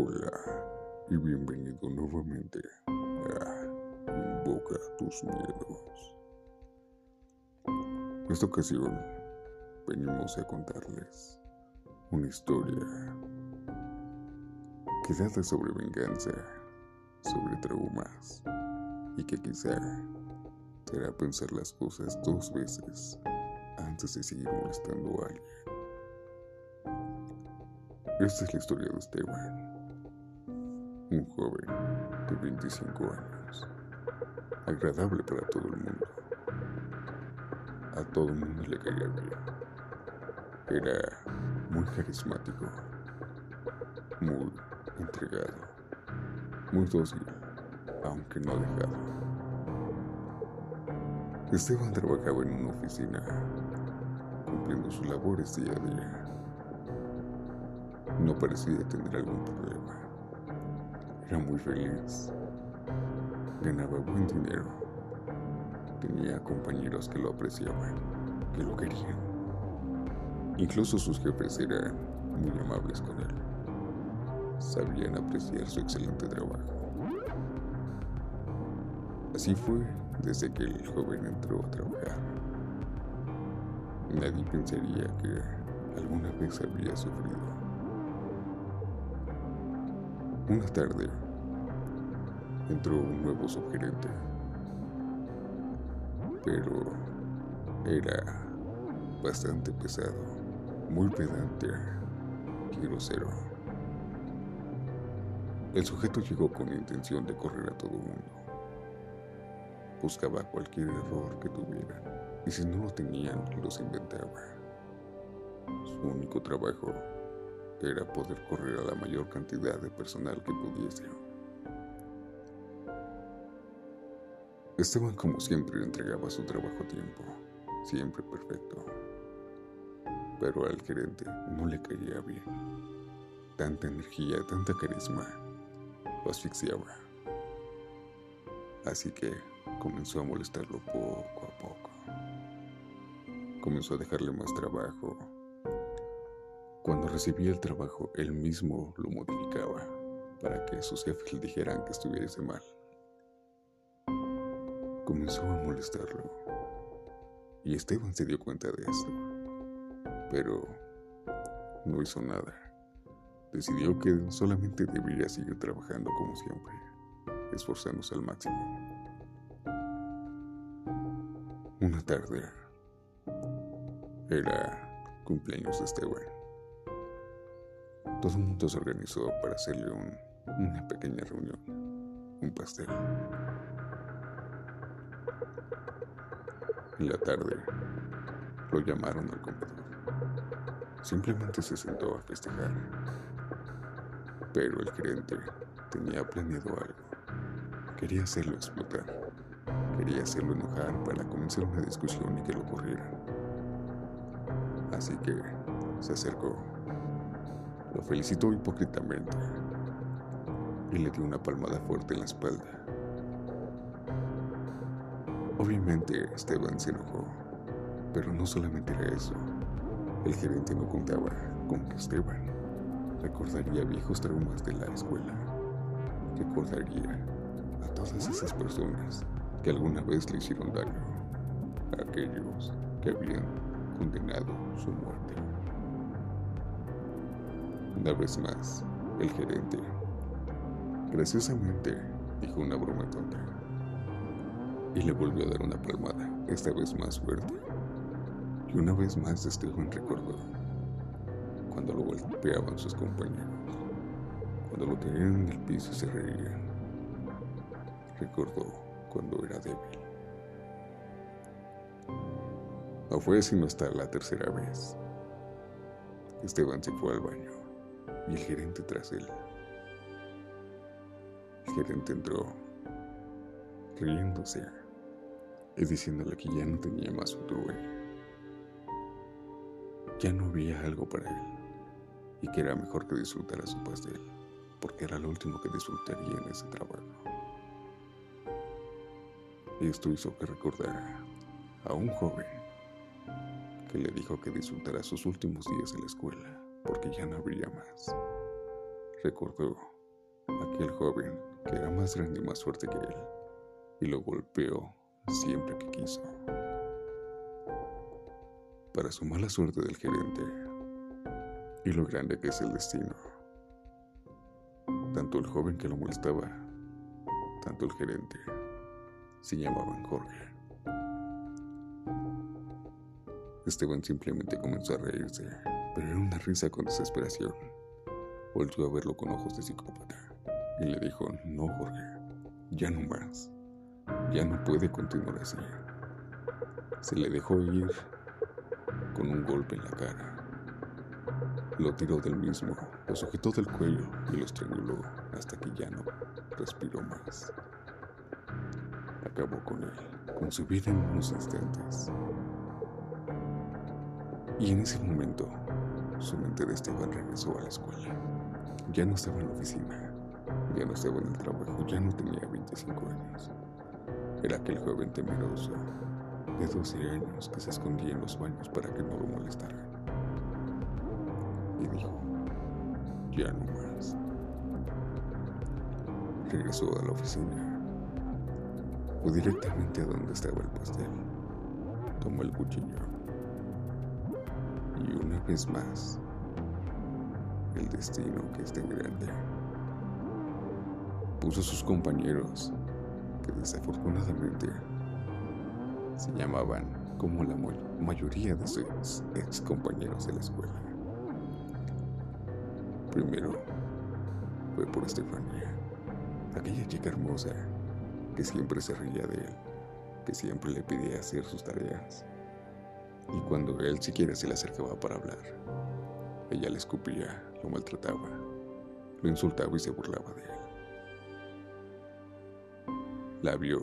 Hola y bienvenido nuevamente a Invoca tus miedos. En esta ocasión venimos a contarles una historia que trata sobre venganza, sobre traumas y que quizá te hará pensar las cosas dos veces antes de seguir molestando a alguien. Esta es la historia de Esteban un joven de 25 años, agradable para todo el mundo. A todo el mundo le caía bien. Era muy carismático, muy entregado, muy dócil, aunque no dejado. Esteban trabajaba en una oficina, cumpliendo sus labores día a día. No parecía tener algún problema era muy feliz. Ganaba buen dinero. Tenía compañeros que lo apreciaban, que lo querían. Incluso sus jefes eran muy amables con él. Sabían apreciar su excelente trabajo. Así fue desde que el joven entró a trabajar. Nadie pensaría que alguna vez habría sufrido. Una tarde entró un nuevo subgerente, pero era bastante pesado, muy pedante y grosero. El sujeto llegó con la intención de correr a todo el mundo. Buscaba cualquier error que tuvieran y si no lo tenían, los inventaba. Su único trabajo era poder correr a la mayor cantidad de personal que pudiese. Esteban como siempre entregaba su trabajo a tiempo, siempre perfecto. Pero al gerente no le caía bien. Tanta energía, tanta carisma, lo asfixiaba. Así que comenzó a molestarlo poco a poco. Comenzó a dejarle más trabajo, cuando recibía el trabajo, él mismo lo modificaba para que sus jefes le dijeran que estuviese mal. Comenzó a molestarlo y Esteban se dio cuenta de esto, pero no hizo nada. Decidió que solamente debería seguir trabajando como siempre, esforzándose al máximo. Una tarde era cumpleaños de Esteban. Todo el mundo se organizó para hacerle una pequeña reunión, un pastel. En la tarde lo llamaron al comedor. Simplemente se sentó a festejar. Pero el gerente tenía planeado algo. Quería hacerlo explotar. Quería hacerlo enojar para comenzar una discusión y que lo corrieran. Así que se acercó lo felicitó hipócritamente y le dio una palmada fuerte en la espalda. Obviamente Esteban se enojó, pero no solamente era eso. El gerente no contaba con que Esteban recordaría viejos traumas de la escuela. Recordaría a todas esas personas que alguna vez le hicieron daño, a aquellos que habían condenado su muerte. Una vez más, el gerente, graciosamente, dijo una broma tonta. Y le volvió a dar una palmada, esta vez más fuerte. Y una vez más Esteban recordó cuando lo golpeaban sus compañeros, cuando lo tenían en el piso y se reían. Recordó cuando era débil. No fue sino hasta la tercera vez. Esteban se fue al baño y el gerente tras él. El gerente entró, riéndose y diciéndole que ya no tenía más futuro Ya no había algo para él y que era mejor que disfrutara su pastel, porque era lo último que disfrutaría en ese trabajo. Esto hizo que recordara a un joven que le dijo que disfrutara sus últimos días en la escuela porque ya no habría más. recordó aquel joven que era más grande y más fuerte que él y lo golpeó siempre que quiso. Para su mala suerte del gerente y lo grande que es el destino, tanto el joven que lo molestaba, tanto el gerente, se llamaban Jorge. Esteban simplemente comenzó a reírse, pero era una risa con desesperación. Volvió a verlo con ojos de psicópata y le dijo, no Jorge, ya no más, ya no puede continuar así. Se le dejó ir con un golpe en la cara. Lo tiró del mismo, lo sujetó del cuello y lo estranguló hasta que ya no respiró más. Acabó con él, con su vida en unos instantes. Y en ese momento, su mente de Esteban regresó a la escuela. Ya no estaba en la oficina, ya no estaba en el trabajo, ya no tenía 25 años. Era aquel joven temeroso de 12 años que se escondía en los baños para que no lo molestaran. Y dijo, ya no más. Regresó a la oficina. Fue directamente a donde estaba el pastel. Tomó el cuchillo y una vez más, el destino que es tan grande puso a sus compañeros, que desafortunadamente se llamaban como la mayoría de sus ex compañeros de la escuela. Primero fue por Estefanía, aquella chica hermosa que siempre se reía de él, que siempre le pedía hacer sus tareas y cuando él siquiera se le acercaba para hablar, ella le escupía, lo maltrataba, lo insultaba y se burlaba de él. La vio,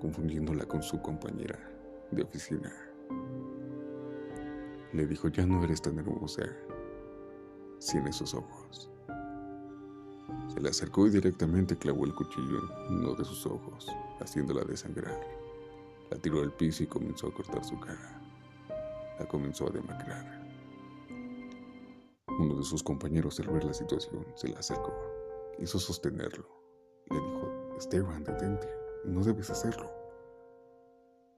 confundiéndola con su compañera de oficina. Le dijo, ya no eres tan hermosa sin esos ojos. Se le acercó y directamente clavó el cuchillo en uno de sus ojos, haciéndola desangrar. La tiró al piso y comenzó a cortar su cara comenzó a demacrar. Uno de sus compañeros al ver la situación se le acercó, quiso sostenerlo. Le dijo, Esteban, detente, no debes hacerlo.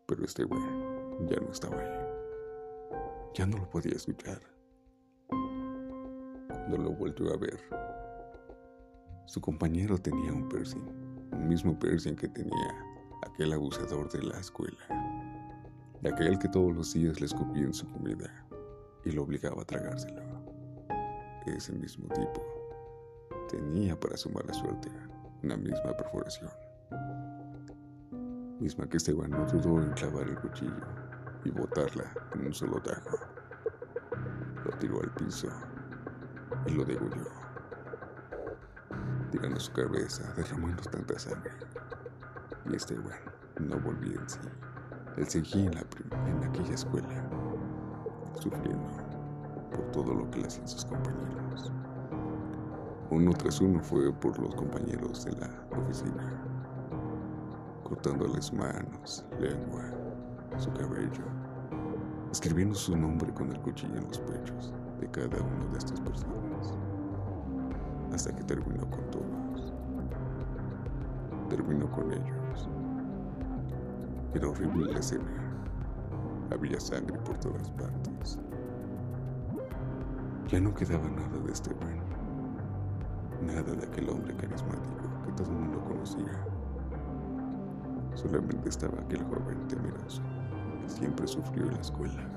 Pero Esteban ya no estaba ahí. Ya no lo podía escuchar. Cuando lo volvió a ver, su compañero tenía un piercing, un mismo piercing que tenía aquel abusador de la escuela de aquel que todos los días le escupía en su comida y lo obligaba a tragárselo. Ese mismo tipo tenía para su mala suerte una misma perforación, misma que Esteban no dudó en clavar el cuchillo y botarla en un solo tajo. Lo tiró al piso y lo degolló, tirando su cabeza, derramando tanta sangre. Y Esteban no volvía en sí. Él seguía en, la, en aquella escuela, sufriendo por todo lo que le hacían sus compañeros. Uno tras uno fue por los compañeros de la oficina, cortándoles manos, lengua, su cabello, escribiendo su nombre con el cuchillo en los pechos de cada una de estas personas, hasta que terminó con todos. Terminó con ellos. Era horrible la escena. Había sangre por todas partes. Ya no quedaba nada de este Esteban. Nada de aquel hombre carismático que todo el mundo conocía. Solamente estaba aquel joven temeroso que siempre sufrió en la escuela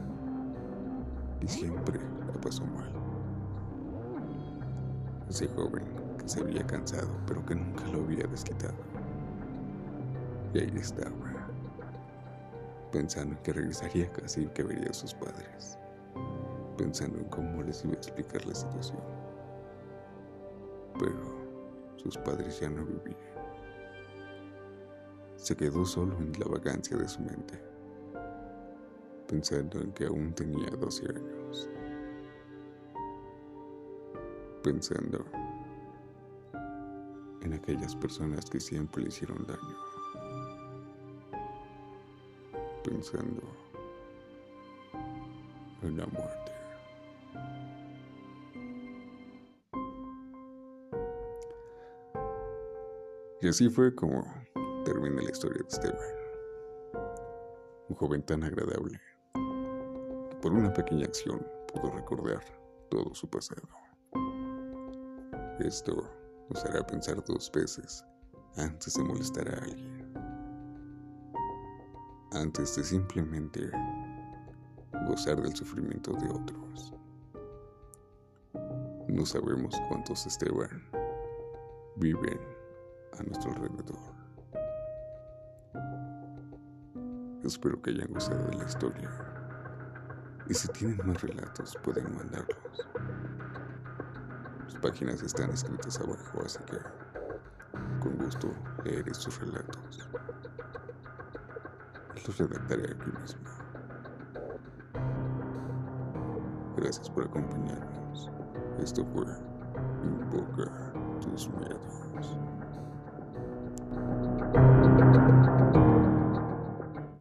y siempre la pasó mal. Ese joven que se había cansado pero que nunca lo había desquitado. Y ahí estaba pensando en que regresaría a casa y que vería a sus padres, pensando en cómo les iba a explicar la situación. Pero sus padres ya no vivían. Se quedó solo en la vagancia de su mente, pensando en que aún tenía 12 años, pensando en aquellas personas que siempre le hicieron daño pensando en la muerte. Y así fue como termina la historia de Esteban. Un joven tan agradable que por una pequeña acción pudo recordar todo su pasado. Esto nos hará pensar dos veces antes de molestar a alguien. Antes de simplemente gozar del sufrimiento de otros. No sabemos cuántos Esteban viven a nuestro alrededor. Espero que hayan gustado de la historia. Y si tienen más relatos, pueden mandarlos. Las páginas están escritas abajo, así que con gusto leeré sus relatos. Los redactaré aquí mismo. Gracias por acompañarnos. Esto fue Invoca tus miedos.